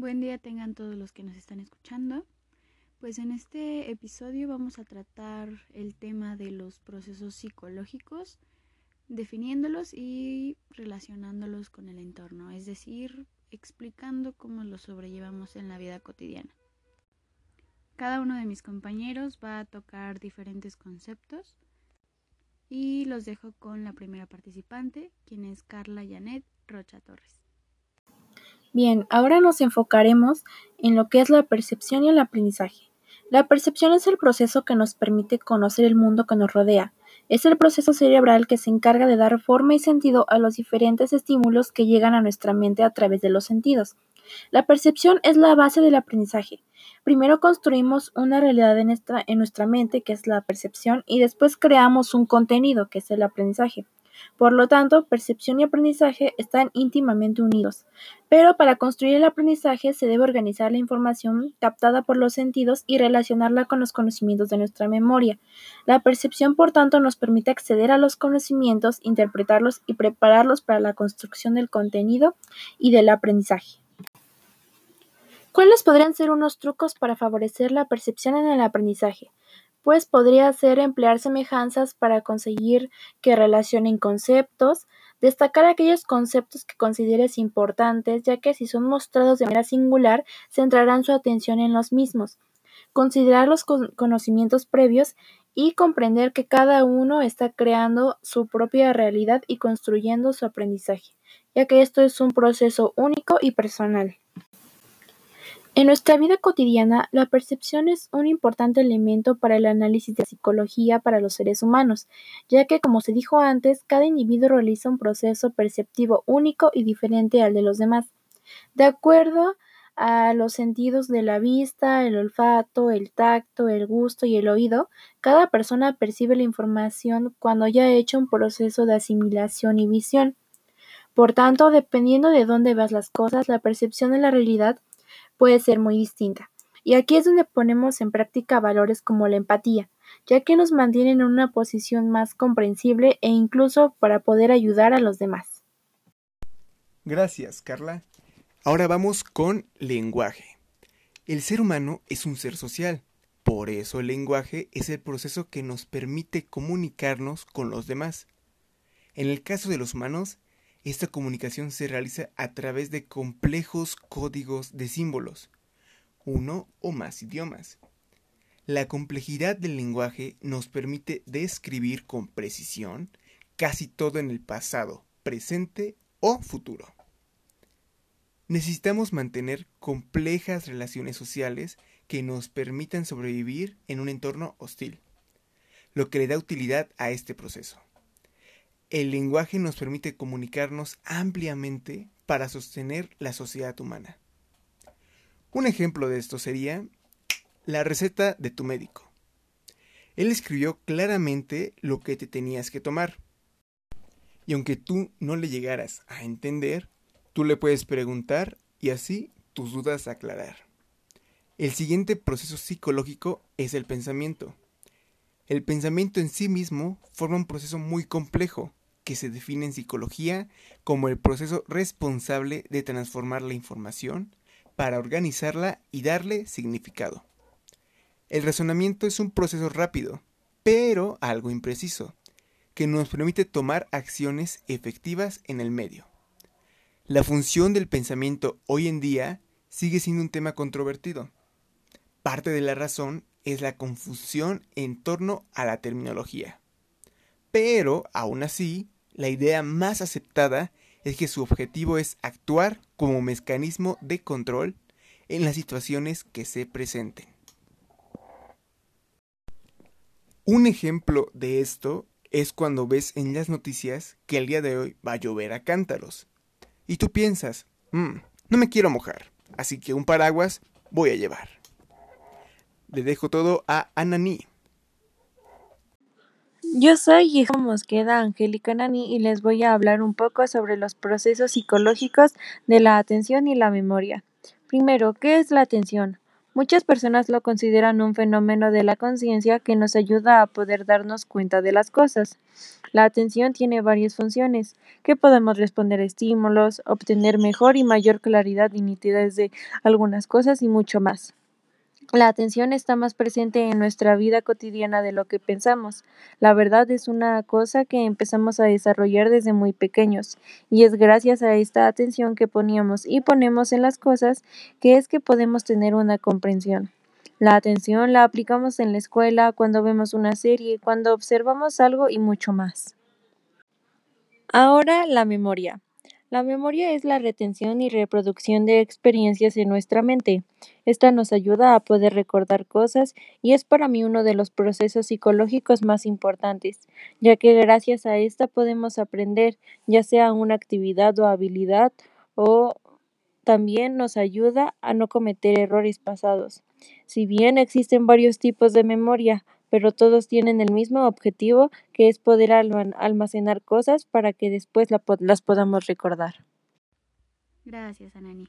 Buen día tengan todos los que nos están escuchando. Pues en este episodio vamos a tratar el tema de los procesos psicológicos, definiéndolos y relacionándolos con el entorno, es decir, explicando cómo los sobrellevamos en la vida cotidiana. Cada uno de mis compañeros va a tocar diferentes conceptos y los dejo con la primera participante, quien es Carla Janet Rocha Torres. Bien, ahora nos enfocaremos en lo que es la percepción y el aprendizaje. La percepción es el proceso que nos permite conocer el mundo que nos rodea. Es el proceso cerebral que se encarga de dar forma y sentido a los diferentes estímulos que llegan a nuestra mente a través de los sentidos. La percepción es la base del aprendizaje. Primero construimos una realidad en nuestra, en nuestra mente, que es la percepción, y después creamos un contenido, que es el aprendizaje. Por lo tanto, percepción y aprendizaje están íntimamente unidos. Pero para construir el aprendizaje se debe organizar la información captada por los sentidos y relacionarla con los conocimientos de nuestra memoria. La percepción, por tanto, nos permite acceder a los conocimientos, interpretarlos y prepararlos para la construcción del contenido y del aprendizaje. ¿Cuáles podrían ser unos trucos para favorecer la percepción en el aprendizaje? Pues podría ser emplear semejanzas para conseguir que relacionen conceptos, destacar aquellos conceptos que consideres importantes, ya que si son mostrados de manera singular, centrarán su atención en los mismos, considerar los conocimientos previos y comprender que cada uno está creando su propia realidad y construyendo su aprendizaje, ya que esto es un proceso único y personal. En nuestra vida cotidiana, la percepción es un importante elemento para el análisis de psicología para los seres humanos, ya que, como se dijo antes, cada individuo realiza un proceso perceptivo único y diferente al de los demás. De acuerdo a los sentidos de la vista, el olfato, el tacto, el gusto y el oído, cada persona percibe la información cuando ya ha hecho un proceso de asimilación y visión. Por tanto, dependiendo de dónde veas las cosas, la percepción de la realidad puede ser muy distinta. Y aquí es donde ponemos en práctica valores como la empatía, ya que nos mantienen en una posición más comprensible e incluso para poder ayudar a los demás. Gracias, Carla. Ahora vamos con lenguaje. El ser humano es un ser social, por eso el lenguaje es el proceso que nos permite comunicarnos con los demás. En el caso de los humanos, esta comunicación se realiza a través de complejos códigos de símbolos, uno o más idiomas. La complejidad del lenguaje nos permite describir con precisión casi todo en el pasado, presente o futuro. Necesitamos mantener complejas relaciones sociales que nos permitan sobrevivir en un entorno hostil, lo que le da utilidad a este proceso. El lenguaje nos permite comunicarnos ampliamente para sostener la sociedad humana. Un ejemplo de esto sería la receta de tu médico. Él escribió claramente lo que te tenías que tomar. Y aunque tú no le llegaras a entender, tú le puedes preguntar y así tus dudas aclarar. El siguiente proceso psicológico es el pensamiento. El pensamiento en sí mismo forma un proceso muy complejo que se define en psicología como el proceso responsable de transformar la información para organizarla y darle significado. El razonamiento es un proceso rápido, pero algo impreciso, que nos permite tomar acciones efectivas en el medio. La función del pensamiento hoy en día sigue siendo un tema controvertido. Parte de la razón es la confusión en torno a la terminología. Pero, aún así, la idea más aceptada es que su objetivo es actuar como mecanismo de control en las situaciones que se presenten. Un ejemplo de esto es cuando ves en las noticias que el día de hoy va a llover a cántaros. Y tú piensas, mm, no me quiero mojar, así que un paraguas voy a llevar. Le dejo todo a Ananí. Yo soy Hija Mosqueda Angélica Nani y les voy a hablar un poco sobre los procesos psicológicos de la atención y la memoria. Primero, ¿qué es la atención? Muchas personas lo consideran un fenómeno de la conciencia que nos ayuda a poder darnos cuenta de las cosas. La atención tiene varias funciones, que podemos responder a estímulos, obtener mejor y mayor claridad y nitidez de algunas cosas y mucho más. La atención está más presente en nuestra vida cotidiana de lo que pensamos. La verdad es una cosa que empezamos a desarrollar desde muy pequeños, y es gracias a esta atención que poníamos y ponemos en las cosas que es que podemos tener una comprensión. La atención la aplicamos en la escuela, cuando vemos una serie, cuando observamos algo y mucho más. Ahora la memoria. La memoria es la retención y reproducción de experiencias en nuestra mente. Esta nos ayuda a poder recordar cosas y es para mí uno de los procesos psicológicos más importantes, ya que gracias a esta podemos aprender, ya sea una actividad o habilidad, o también nos ayuda a no cometer errores pasados. Si bien existen varios tipos de memoria, pero todos tienen el mismo objetivo, que es poder almacenar cosas para que después las podamos recordar. Gracias, Anani.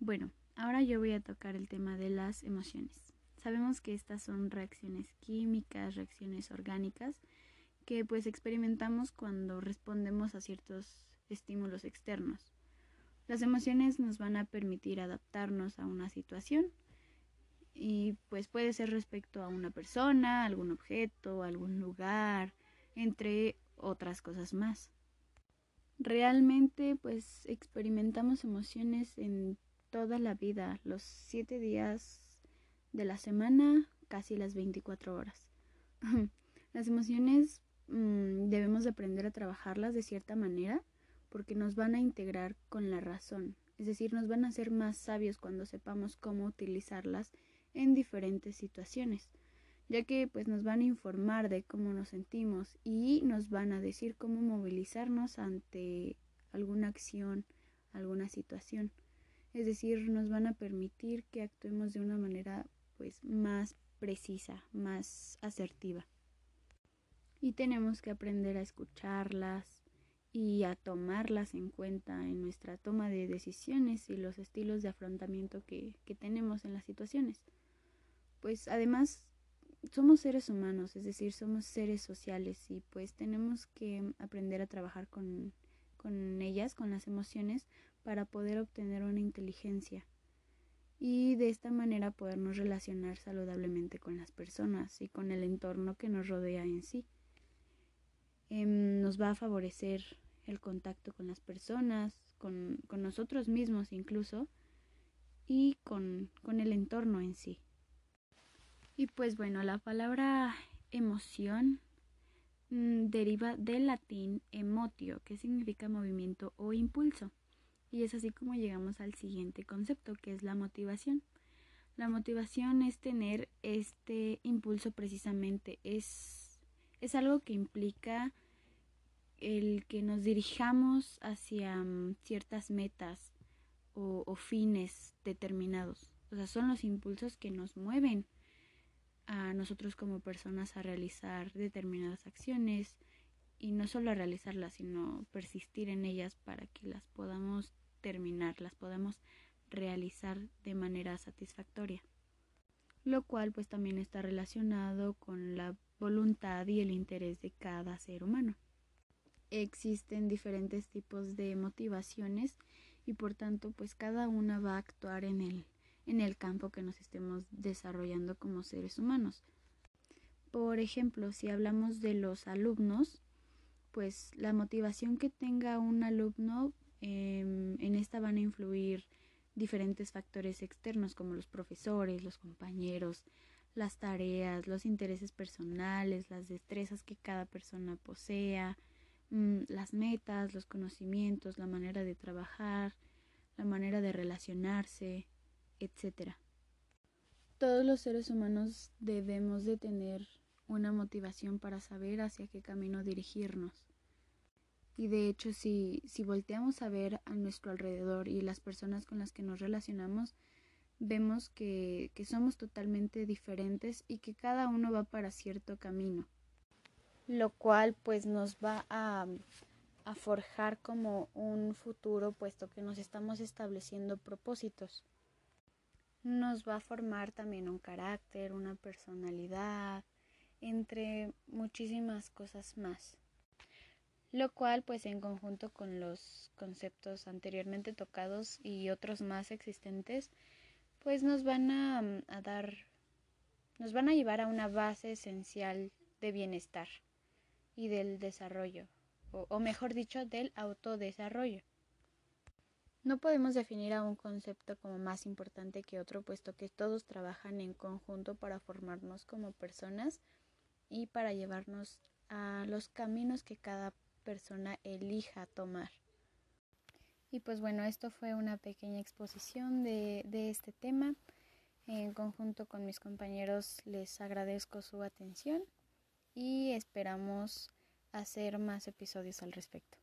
Bueno, ahora yo voy a tocar el tema de las emociones. Sabemos que estas son reacciones químicas, reacciones orgánicas, que pues experimentamos cuando respondemos a ciertos estímulos externos. Las emociones nos van a permitir adaptarnos a una situación, y pues puede ser respecto a una persona, algún objeto, algún lugar, entre otras cosas más. Realmente pues experimentamos emociones en toda la vida, los siete días de la semana, casi las 24 horas. las emociones mmm, debemos de aprender a trabajarlas de cierta manera porque nos van a integrar con la razón, es decir, nos van a hacer más sabios cuando sepamos cómo utilizarlas en diferentes situaciones, ya que pues nos van a informar de cómo nos sentimos y nos van a decir cómo movilizarnos ante alguna acción, alguna situación. Es decir, nos van a permitir que actuemos de una manera pues más precisa, más asertiva. Y tenemos que aprender a escucharlas y a tomarlas en cuenta en nuestra toma de decisiones y los estilos de afrontamiento que, que tenemos en las situaciones pues además somos seres humanos, es decir, somos seres sociales y pues tenemos que aprender a trabajar con, con ellas, con las emociones, para poder obtener una inteligencia y de esta manera podernos relacionar saludablemente con las personas y con el entorno que nos rodea en sí. Em, nos va a favorecer el contacto con las personas, con, con nosotros mismos incluso, y con, con el entorno en sí. Y pues bueno, la palabra emoción mm, deriva del latín emotio, que significa movimiento o impulso. Y es así como llegamos al siguiente concepto, que es la motivación. La motivación es tener este impulso precisamente, es, es algo que implica el que nos dirijamos hacia mm, ciertas metas o, o fines determinados. O sea, son los impulsos que nos mueven a nosotros como personas a realizar determinadas acciones y no solo a realizarlas, sino persistir en ellas para que las podamos terminar, las podamos realizar de manera satisfactoria. Lo cual pues también está relacionado con la voluntad y el interés de cada ser humano. Existen diferentes tipos de motivaciones y por tanto pues cada una va a actuar en el en el campo que nos estemos desarrollando como seres humanos. Por ejemplo, si hablamos de los alumnos, pues la motivación que tenga un alumno, em, en esta van a influir diferentes factores externos como los profesores, los compañeros, las tareas, los intereses personales, las destrezas que cada persona posea, mm, las metas, los conocimientos, la manera de trabajar, la manera de relacionarse, etc. Todos los seres humanos debemos de tener una motivación para saber hacia qué camino dirigirnos. Y de hecho, si, si volteamos a ver a nuestro alrededor y las personas con las que nos relacionamos, vemos que, que somos totalmente diferentes y que cada uno va para cierto camino. Lo cual pues nos va a, a forjar como un futuro, puesto que nos estamos estableciendo propósitos. Nos va a formar también un carácter, una personalidad, entre muchísimas cosas más. Lo cual, pues en conjunto con los conceptos anteriormente tocados y otros más existentes, pues nos van a, a dar, nos van a llevar a una base esencial de bienestar y del desarrollo, o, o mejor dicho, del autodesarrollo. No podemos definir a un concepto como más importante que otro, puesto que todos trabajan en conjunto para formarnos como personas y para llevarnos a los caminos que cada persona elija tomar. Y pues bueno, esto fue una pequeña exposición de, este tema. En conjunto con mis compañeros les agradezco su atención y esperamos hacer más episodios al respecto.